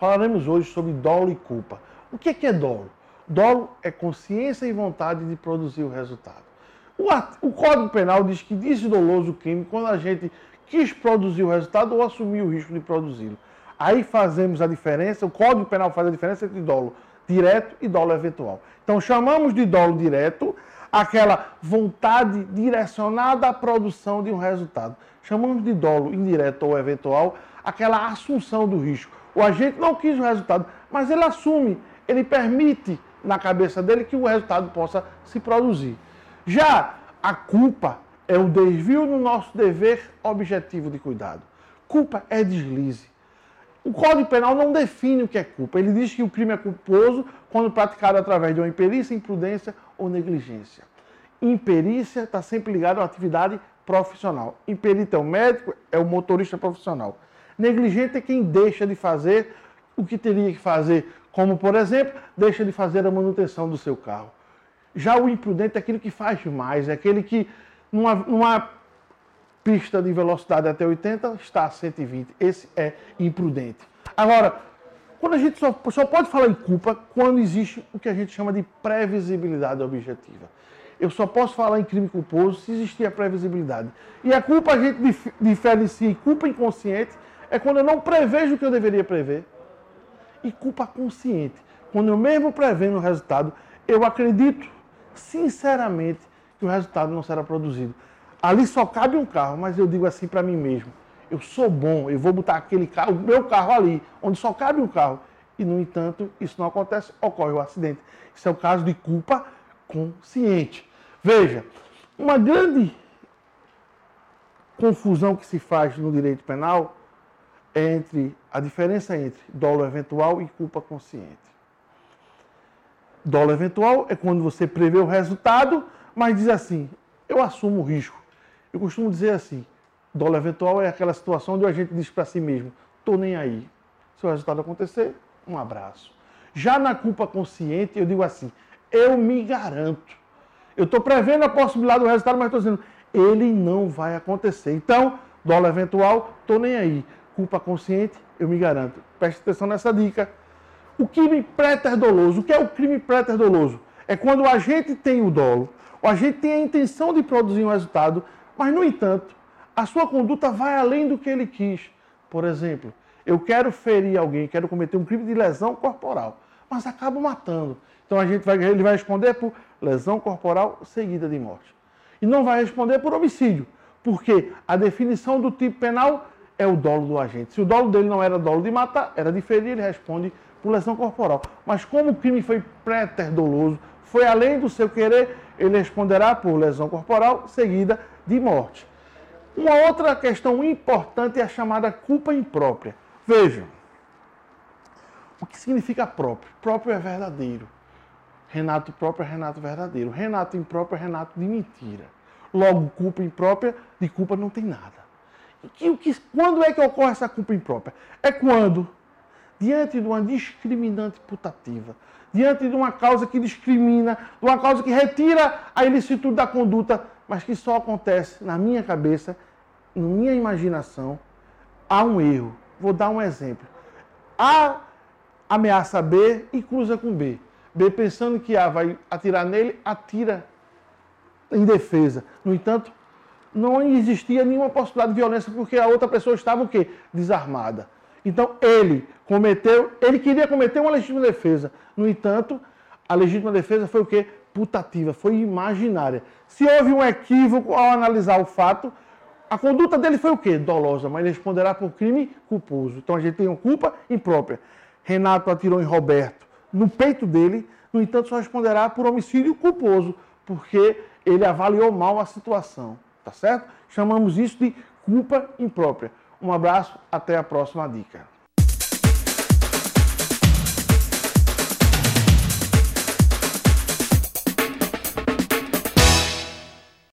Falaremos hoje sobre dolo e culpa. O que é, dolo? Dolo é consciência e vontade de produzir o resultado. O, o Código Penal diz que diz doloso o crime quando a gente quis produzir o resultado ou assumir o risco de produzi-lo. Aí fazemos a diferença, o Código Penal faz a diferença entre dolo direto e dolo eventual. Então chamamos de dolo direto aquela vontade direcionada à produção de um resultado. Chamamos de dolo indireto ou eventual aquela assunção do risco. O agente não quis o resultado, mas ele assume, ele permite na cabeça dele que o resultado possa se produzir. Já a culpa é o desvio no nosso dever objetivo de cuidado. Culpa é deslize. O Código Penal não define o que é culpa. Ele diz que o crime é culposo quando praticado através de uma imperícia, imprudência ou negligência. Imperícia está sempre ligado à atividade profissional. Imperito é o médico, é o motorista profissional. Negligente é quem deixa de fazer o que teria que fazer, como, por exemplo, deixa de fazer a manutenção do seu carro. Já o imprudente é aquele que faz mais, é aquele que, numa, numa pista de velocidade até 80, está a 120. Esse é imprudente. Agora, quando a gente só, só pode falar em culpa quando existe o que a gente chama de previsibilidade objetiva. Eu só posso falar em crime culposo se existir a previsibilidade. E a culpa a gente diferencia em culpa inconsciente é quando eu não prevejo o que eu deveria prever. E culpa consciente, quando eu mesmo prevendo o resultado, eu acredito sinceramente que o resultado não será produzido. Ali só cabe um carro, mas eu digo assim para mim mesmo: eu sou bom, eu vou botar aquele carro, o meu carro ali, onde só cabe um carro. E, no entanto, isso não acontece, ocorre o acidente. Isso é o caso de culpa consciente. Veja, uma grande confusão que se faz no direito penal entre a diferença entre dolo eventual e culpa consciente. Dolo eventual é quando você prevê o resultado, mas diz assim: eu assumo o risco. Eu costumo dizer assim: dolo eventual é aquela situação onde a gente diz para si mesmo: estou nem aí. Se o resultado acontecer, um abraço. Já na culpa consciente, eu digo assim: eu me garanto. Eu estou prevendo a possibilidade do resultado, mas estou dizendo: ele não vai acontecer. Então, dolo eventual, estou nem aí. Culpa consciente, eu me garanto. Preste atenção nessa dica. O crime pré-terdoloso. O que é o crime pré-terdoloso? É quando o agente tem o dolo, o agente tem a intenção de produzir um resultado, mas, no entanto, a sua conduta vai além do que ele quis. Por exemplo, eu quero ferir alguém, quero cometer um crime de lesão corporal, mas acabo matando. Então a gente vai, ele vai responder por lesão corporal seguida de morte. E não vai responder por homicídio, porque a definição do tipo penal é o dolo do agente. Se o dolo dele não era dolo de matar, era de ferir, ele responde por lesão corporal. Mas como o crime foi pré-terdoloso, foi além do seu querer, ele responderá por lesão corporal seguida de morte. Uma outra questão importante é a chamada culpa imprópria. Vejam, o que significa próprio? Próprio é verdadeiro. Renato próprio é Renato verdadeiro. Renato impróprio é Renato de mentira. Logo, culpa imprópria, de culpa não tem nada. E que, quando é que ocorre essa culpa imprópria? É quando, diante de uma discriminante putativa, diante de uma causa que discrimina, de uma causa que retira a ilicitude da conduta, mas que só acontece na minha cabeça, na minha imaginação, há um erro. Vou dar um exemplo. A ameaça B e cruza com B. B pensando que A vai atirar nele, atira em defesa. No entanto, não existia nenhuma possibilidade de violência porque a outra pessoa estava o quê? Desarmada. Então ele cometeu, ele queria cometer uma legítima defesa. No entanto, a legítima defesa foi o quê? putativa, foi imaginária. Se houve um equívoco ao analisar o fato, a conduta dele foi o quê? Dolosa, mas ele responderá por crime culposo. Então a gente tem uma culpa imprópria. Renato atirou em Roberto no peito dele, no entanto, só responderá por homicídio culposo, porque ele avaliou mal a situação. Tá certo? Chamamos isso de culpa imprópria. Um abraço, até a próxima dica.